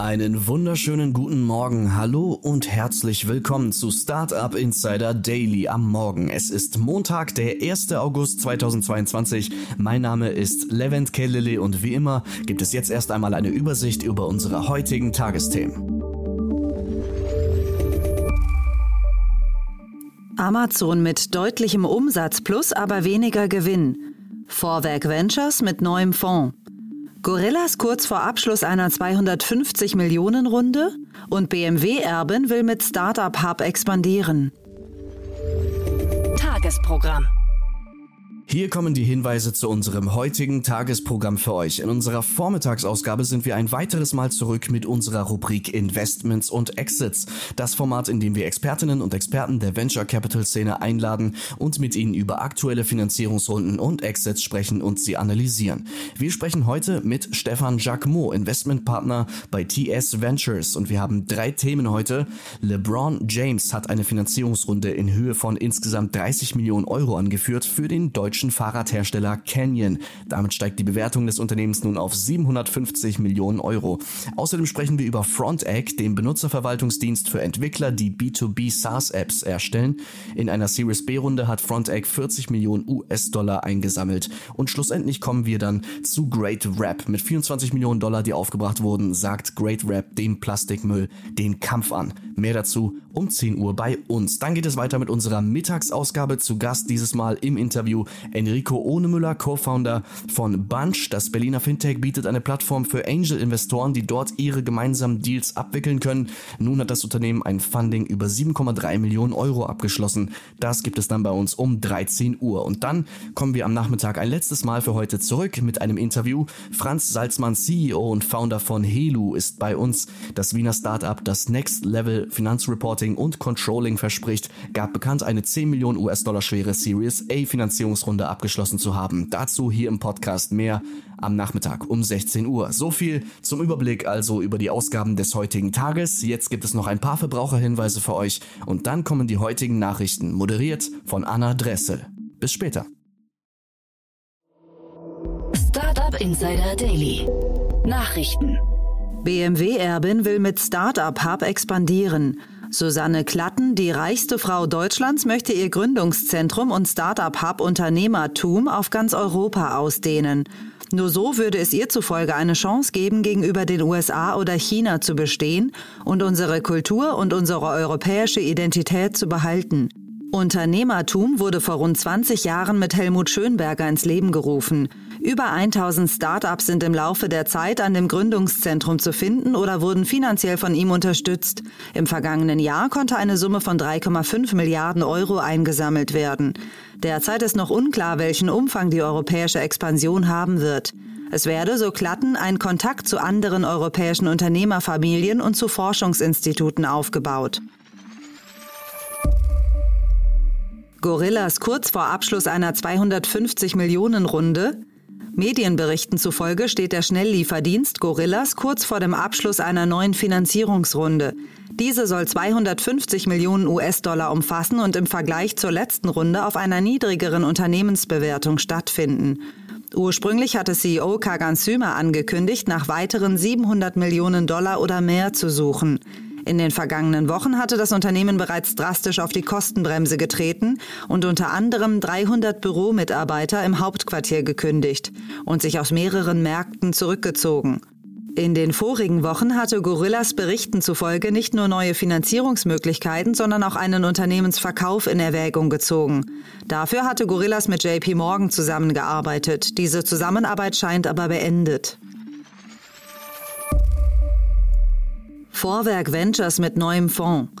Einen wunderschönen guten Morgen, hallo und herzlich willkommen zu Startup Insider Daily am Morgen. Es ist Montag, der 1. August 2022. Mein Name ist Levent Kellele und wie immer gibt es jetzt erst einmal eine Übersicht über unsere heutigen Tagesthemen. Amazon mit deutlichem Umsatz plus aber weniger Gewinn. Vorwerk Ventures mit neuem Fonds. Gorillas kurz vor Abschluss einer 250 Millionen Runde und BMW Erben will mit Startup Hub expandieren. Tagesprogramm. Hier kommen die Hinweise zu unserem heutigen Tagesprogramm für euch. In unserer Vormittagsausgabe sind wir ein weiteres Mal zurück mit unserer Rubrik Investments und Exits. Das Format, in dem wir Expertinnen und Experten der Venture Capital Szene einladen und mit ihnen über aktuelle Finanzierungsrunden und Exits sprechen und sie analysieren. Wir sprechen heute mit Stefan Jacquemot, Investmentpartner bei TS Ventures und wir haben drei Themen heute. LeBron James hat eine Finanzierungsrunde in Höhe von insgesamt 30 Millionen Euro angeführt für den deutschen deutschen Fahrradhersteller Canyon. Damit steigt die Bewertung des Unternehmens nun auf 750 Millionen Euro. Außerdem sprechen wir über Frontegg, dem Benutzerverwaltungsdienst für Entwickler, die B2B SaaS-Apps erstellen. In einer Series B-Runde hat Frontegg 40 Millionen US-Dollar eingesammelt. Und schlussendlich kommen wir dann zu Great Rap. Mit 24 Millionen Dollar, die aufgebracht wurden, sagt Great Rap dem Plastikmüll den Kampf an. Mehr dazu um 10 Uhr bei uns. Dann geht es weiter mit unserer Mittagsausgabe zu Gast dieses Mal im Interview Enrico Ohnemüller, Co-Founder von Bunch. Das Berliner Fintech bietet eine Plattform für Angel-Investoren, die dort ihre gemeinsamen Deals abwickeln können. Nun hat das Unternehmen ein Funding über 7,3 Millionen Euro abgeschlossen. Das gibt es dann bei uns um 13 Uhr. Und dann kommen wir am Nachmittag ein letztes Mal für heute zurück mit einem Interview. Franz Salzmann, CEO und Founder von Helu, ist bei uns. Das Wiener Startup, das Next Level Finanzreporting und Controlling verspricht, gab bekannt eine 10 Millionen US-Dollar schwere Series A Finanzierungsrunde Runde abgeschlossen zu haben. Dazu hier im Podcast mehr am Nachmittag um 16 Uhr. So viel zum Überblick also über die Ausgaben des heutigen Tages. Jetzt gibt es noch ein paar Verbraucherhinweise für euch und dann kommen die heutigen Nachrichten, moderiert von Anna Dressel. Bis später. Startup Insider Daily. Nachrichten. BMW-Erbin will mit Startup Hub expandieren. Susanne Klatten, die reichste Frau Deutschlands, möchte ihr Gründungszentrum und Startup-Hub Unternehmertum auf ganz Europa ausdehnen. Nur so würde es ihr zufolge eine Chance geben, gegenüber den USA oder China zu bestehen und unsere Kultur und unsere europäische Identität zu behalten. Unternehmertum wurde vor rund 20 Jahren mit Helmut Schönberger ins Leben gerufen. Über 1000 Startups sind im Laufe der Zeit an dem Gründungszentrum zu finden oder wurden finanziell von ihm unterstützt. Im vergangenen Jahr konnte eine Summe von 3,5 Milliarden Euro eingesammelt werden. Derzeit ist noch unklar, welchen Umfang die europäische Expansion haben wird. Es werde, so Klatten, ein Kontakt zu anderen europäischen Unternehmerfamilien und zu Forschungsinstituten aufgebaut. Gorillas kurz vor Abschluss einer 250 Millionen Runde. Medienberichten zufolge steht der Schnelllieferdienst Gorillas kurz vor dem Abschluss einer neuen Finanzierungsrunde. Diese soll 250 Millionen US-Dollar umfassen und im Vergleich zur letzten Runde auf einer niedrigeren Unternehmensbewertung stattfinden. Ursprünglich hatte CEO Kagan Sümer angekündigt, nach weiteren 700 Millionen Dollar oder mehr zu suchen. In den vergangenen Wochen hatte das Unternehmen bereits drastisch auf die Kostenbremse getreten und unter anderem 300 Büromitarbeiter im Hauptquartier gekündigt und sich aus mehreren Märkten zurückgezogen. In den vorigen Wochen hatte Gorillas Berichten zufolge nicht nur neue Finanzierungsmöglichkeiten, sondern auch einen Unternehmensverkauf in Erwägung gezogen. Dafür hatte Gorillas mit JP Morgan zusammengearbeitet. Diese Zusammenarbeit scheint aber beendet. Vorwerk Ventures mit neuem Fonds.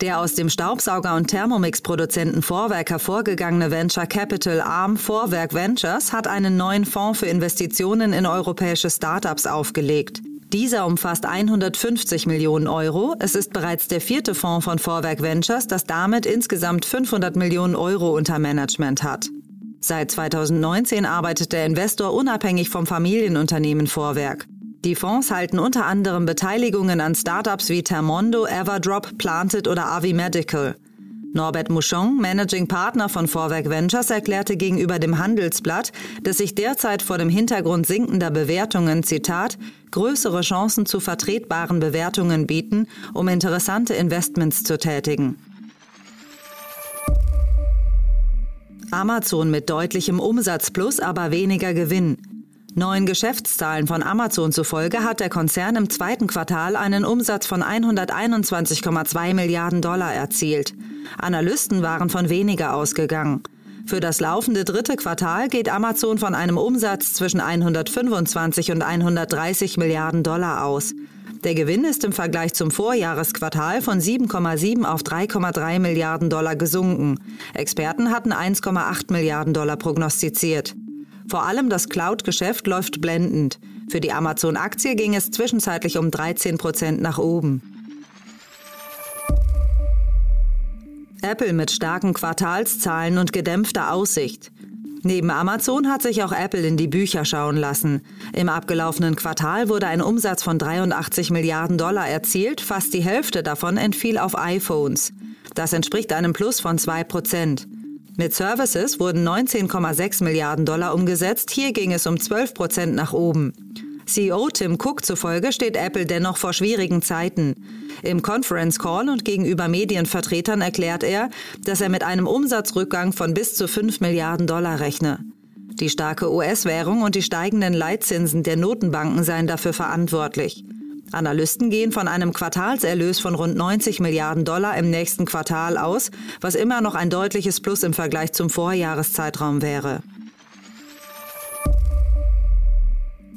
Der aus dem Staubsauger- und Thermomix-Produzenten Vorwerk hervorgegangene Venture Capital Arm Vorwerk Ventures hat einen neuen Fonds für Investitionen in europäische Startups aufgelegt. Dieser umfasst 150 Millionen Euro. Es ist bereits der vierte Fonds von Vorwerk Ventures, das damit insgesamt 500 Millionen Euro unter Management hat. Seit 2019 arbeitet der Investor unabhängig vom Familienunternehmen Vorwerk. Die Fonds halten unter anderem Beteiligungen an Startups wie Termondo, Everdrop, Planted oder Avi Medical. Norbert Mouchon, Managing Partner von Vorwerk Ventures, erklärte gegenüber dem Handelsblatt, dass sich derzeit vor dem Hintergrund sinkender Bewertungen, Zitat, größere Chancen zu vertretbaren Bewertungen bieten, um interessante Investments zu tätigen. Amazon mit deutlichem Umsatzplus, aber weniger Gewinn. Neuen Geschäftszahlen von Amazon zufolge hat der Konzern im zweiten Quartal einen Umsatz von 121,2 Milliarden Dollar erzielt. Analysten waren von weniger ausgegangen. Für das laufende dritte Quartal geht Amazon von einem Umsatz zwischen 125 und 130 Milliarden Dollar aus. Der Gewinn ist im Vergleich zum Vorjahresquartal von 7,7 auf 3,3 Milliarden Dollar gesunken. Experten hatten 1,8 Milliarden Dollar prognostiziert. Vor allem das Cloud-Geschäft läuft blendend. Für die Amazon-Aktie ging es zwischenzeitlich um 13 Prozent nach oben. Apple mit starken Quartalszahlen und gedämpfter Aussicht. Neben Amazon hat sich auch Apple in die Bücher schauen lassen. Im abgelaufenen Quartal wurde ein Umsatz von 83 Milliarden Dollar erzielt, fast die Hälfte davon entfiel auf iPhones. Das entspricht einem Plus von 2 Prozent. Mit Services wurden 19,6 Milliarden Dollar umgesetzt, hier ging es um 12 Prozent nach oben. CEO Tim Cook zufolge steht Apple dennoch vor schwierigen Zeiten. Im Conference Call und gegenüber Medienvertretern erklärt er, dass er mit einem Umsatzrückgang von bis zu 5 Milliarden Dollar rechne. Die starke US-Währung und die steigenden Leitzinsen der Notenbanken seien dafür verantwortlich. Analysten gehen von einem Quartalserlös von rund 90 Milliarden Dollar im nächsten Quartal aus, was immer noch ein deutliches Plus im Vergleich zum Vorjahreszeitraum wäre.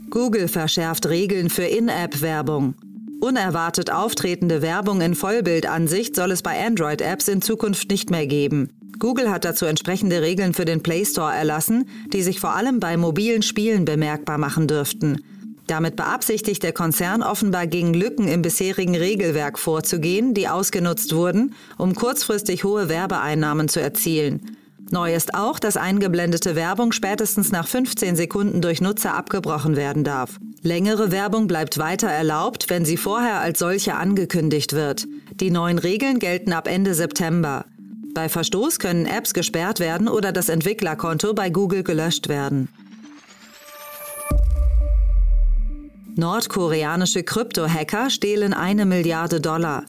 Google verschärft Regeln für In-App-Werbung. Unerwartet auftretende Werbung in Vollbildansicht soll es bei Android-Apps in Zukunft nicht mehr geben. Google hat dazu entsprechende Regeln für den Play Store erlassen, die sich vor allem bei mobilen Spielen bemerkbar machen dürften. Damit beabsichtigt der Konzern offenbar gegen Lücken im bisherigen Regelwerk vorzugehen, die ausgenutzt wurden, um kurzfristig hohe Werbeeinnahmen zu erzielen. Neu ist auch, dass eingeblendete Werbung spätestens nach 15 Sekunden durch Nutzer abgebrochen werden darf. Längere Werbung bleibt weiter erlaubt, wenn sie vorher als solche angekündigt wird. Die neuen Regeln gelten ab Ende September. Bei Verstoß können Apps gesperrt werden oder das Entwicklerkonto bei Google gelöscht werden. Nordkoreanische Krypto-Hacker stehlen eine Milliarde Dollar.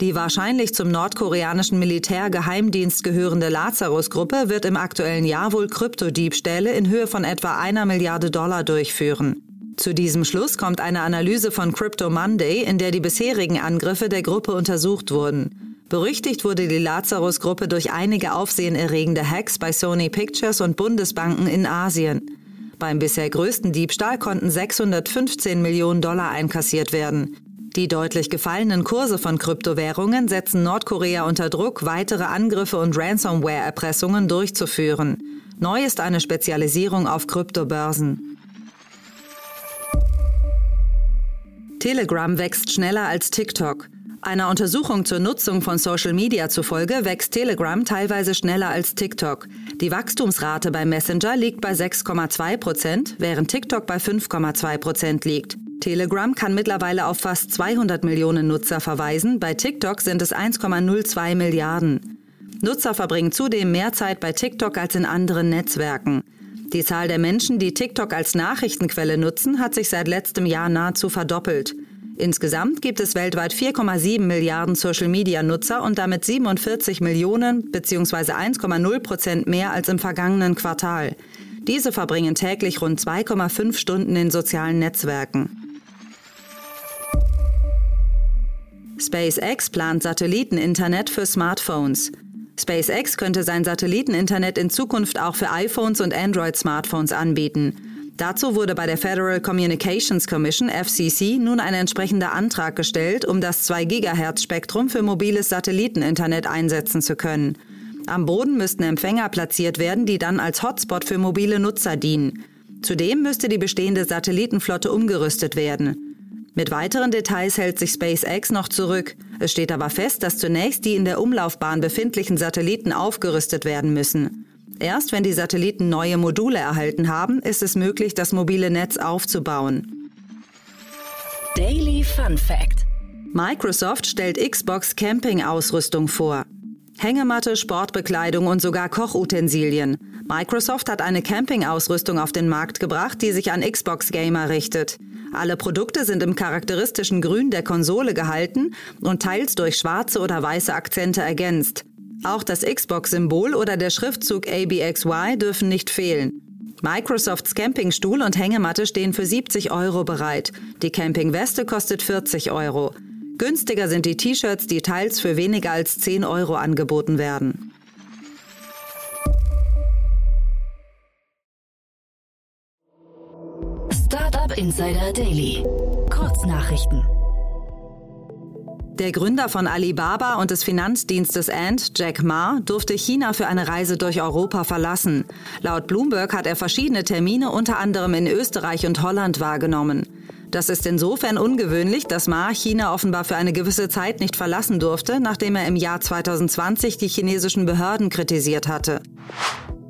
Die wahrscheinlich zum nordkoreanischen Militärgeheimdienst gehörende Lazarus-Gruppe wird im aktuellen Jahr wohl Kryptodiebstähle in Höhe von etwa einer Milliarde Dollar durchführen. Zu diesem Schluss kommt eine Analyse von Crypto Monday, in der die bisherigen Angriffe der Gruppe untersucht wurden. Berüchtigt wurde die Lazarus-Gruppe durch einige aufsehenerregende Hacks bei Sony Pictures und Bundesbanken in Asien. Beim bisher größten Diebstahl konnten 615 Millionen Dollar einkassiert werden. Die deutlich gefallenen Kurse von Kryptowährungen setzen Nordkorea unter Druck, weitere Angriffe und Ransomware-Erpressungen durchzuführen. Neu ist eine Spezialisierung auf Kryptobörsen. Telegram wächst schneller als TikTok. Einer Untersuchung zur Nutzung von Social Media zufolge wächst Telegram teilweise schneller als TikTok. Die Wachstumsrate bei Messenger liegt bei 6,2 Prozent, während TikTok bei 5,2 Prozent liegt. Telegram kann mittlerweile auf fast 200 Millionen Nutzer verweisen, bei TikTok sind es 1,02 Milliarden. Nutzer verbringen zudem mehr Zeit bei TikTok als in anderen Netzwerken. Die Zahl der Menschen, die TikTok als Nachrichtenquelle nutzen, hat sich seit letztem Jahr nahezu verdoppelt. Insgesamt gibt es weltweit 4,7 Milliarden Social-Media-Nutzer und damit 47 Millionen bzw. 1,0 Prozent mehr als im vergangenen Quartal. Diese verbringen täglich rund 2,5 Stunden in sozialen Netzwerken. SpaceX plant Satelliteninternet für Smartphones. SpaceX könnte sein Satelliteninternet in Zukunft auch für iPhones und Android-Smartphones anbieten. Dazu wurde bei der Federal Communications Commission FCC nun ein entsprechender Antrag gestellt, um das 2 GHz Spektrum für mobiles Satelliteninternet einsetzen zu können. Am Boden müssten Empfänger platziert werden, die dann als Hotspot für mobile Nutzer dienen. Zudem müsste die bestehende Satellitenflotte umgerüstet werden. Mit weiteren Details hält sich SpaceX noch zurück. Es steht aber fest, dass zunächst die in der Umlaufbahn befindlichen Satelliten aufgerüstet werden müssen. Erst wenn die Satelliten neue Module erhalten haben, ist es möglich, das mobile Netz aufzubauen. Daily Fun Fact Microsoft stellt Xbox Camping-Ausrüstung vor. Hängematte, Sportbekleidung und sogar Kochutensilien. Microsoft hat eine Camping-Ausrüstung auf den Markt gebracht, die sich an Xbox-Gamer richtet. Alle Produkte sind im charakteristischen Grün der Konsole gehalten und teils durch schwarze oder weiße Akzente ergänzt. Auch das Xbox-Symbol oder der Schriftzug ABXY dürfen nicht fehlen. Microsofts Campingstuhl und Hängematte stehen für 70 Euro bereit. Die Campingweste kostet 40 Euro. Günstiger sind die T-Shirts, die teils für weniger als 10 Euro angeboten werden. Startup Insider Daily. Kurznachrichten. Der Gründer von Alibaba und des Finanzdienstes Ant, Jack Ma, durfte China für eine Reise durch Europa verlassen. Laut Bloomberg hat er verschiedene Termine unter anderem in Österreich und Holland wahrgenommen. Das ist insofern ungewöhnlich, dass Ma China offenbar für eine gewisse Zeit nicht verlassen durfte, nachdem er im Jahr 2020 die chinesischen Behörden kritisiert hatte.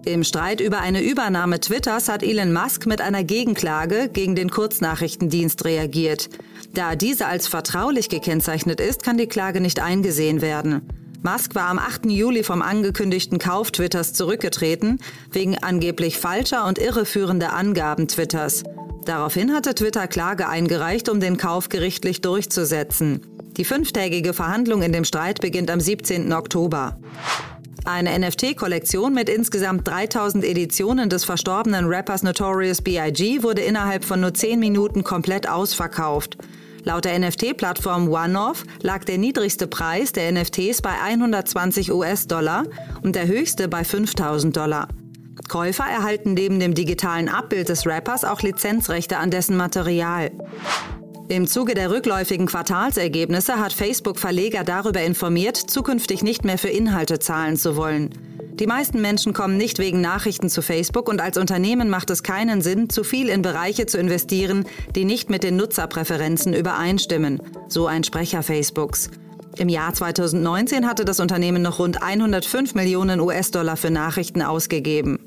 Im Streit über eine Übernahme Twitters hat Elon Musk mit einer Gegenklage gegen den Kurznachrichtendienst reagiert. Da diese als vertraulich gekennzeichnet ist, kann die Klage nicht eingesehen werden. Musk war am 8. Juli vom angekündigten Kauf Twitters zurückgetreten, wegen angeblich falscher und irreführender Angaben Twitters. Daraufhin hatte Twitter Klage eingereicht, um den Kauf gerichtlich durchzusetzen. Die fünftägige Verhandlung in dem Streit beginnt am 17. Oktober. Eine NFT-Kollektion mit insgesamt 3000 Editionen des verstorbenen Rappers Notorious B.I.G. wurde innerhalb von nur 10 Minuten komplett ausverkauft. Laut der NFT-Plattform OneOff lag der niedrigste Preis der NFTs bei 120 US-Dollar und der höchste bei 5000 Dollar. Käufer erhalten neben dem digitalen Abbild des Rappers auch Lizenzrechte an dessen Material. Im Zuge der rückläufigen Quartalsergebnisse hat Facebook Verleger darüber informiert, zukünftig nicht mehr für Inhalte zahlen zu wollen. Die meisten Menschen kommen nicht wegen Nachrichten zu Facebook und als Unternehmen macht es keinen Sinn, zu viel in Bereiche zu investieren, die nicht mit den Nutzerpräferenzen übereinstimmen, so ein Sprecher Facebooks. Im Jahr 2019 hatte das Unternehmen noch rund 105 Millionen US-Dollar für Nachrichten ausgegeben.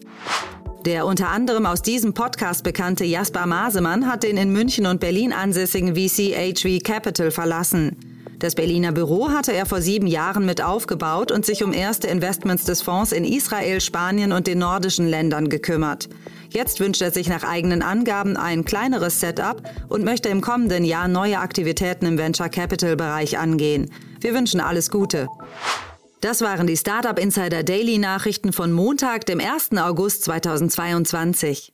Der unter anderem aus diesem Podcast bekannte Jasper Masemann hat den in München und Berlin ansässigen VC HV Capital verlassen. Das Berliner Büro hatte er vor sieben Jahren mit aufgebaut und sich um erste Investments des Fonds in Israel, Spanien und den nordischen Ländern gekümmert. Jetzt wünscht er sich nach eigenen Angaben ein kleineres Setup und möchte im kommenden Jahr neue Aktivitäten im Venture Capital Bereich angehen. Wir wünschen alles Gute. Das waren die Startup Insider Daily Nachrichten von Montag, dem 1. August 2022.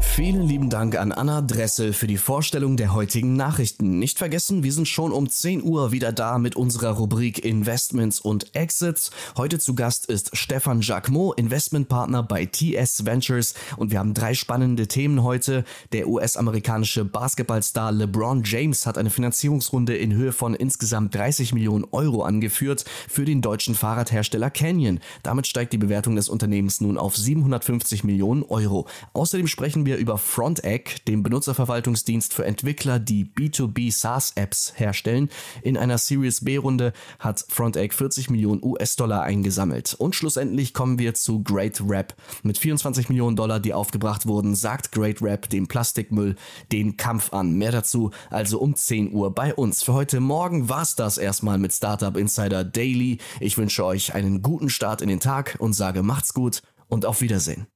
Vielen lieben Dank an Anna Dressel für die Vorstellung der heutigen Nachrichten. Nicht vergessen, wir sind schon um 10 Uhr wieder da mit unserer Rubrik Investments und Exits. Heute zu Gast ist Stefan Jacquemot, Investmentpartner bei TS Ventures und wir haben drei spannende Themen heute. Der US-amerikanische Basketballstar LeBron James hat eine Finanzierungsrunde in Höhe von insgesamt 30 Millionen Euro angeführt für den deutschen Fahrradhersteller Canyon. Damit steigt die Bewertung des Unternehmens nun auf 750 Millionen Euro. Außerdem sprechen wir über Frontegg, dem Benutzerverwaltungsdienst für Entwickler, die B2B SaaS-Apps herstellen. In einer Series B-Runde hat Frontegg 40 Millionen US-Dollar eingesammelt. Und schlussendlich kommen wir zu Great Rap. Mit 24 Millionen Dollar, die aufgebracht wurden, sagt Great Rap dem Plastikmüll den Kampf an. Mehr dazu also um 10 Uhr bei uns. Für heute Morgen war es das erstmal mit Startup Insider Daily. Ich wünsche euch einen guten Start in den Tag und sage macht's gut und auf Wiedersehen.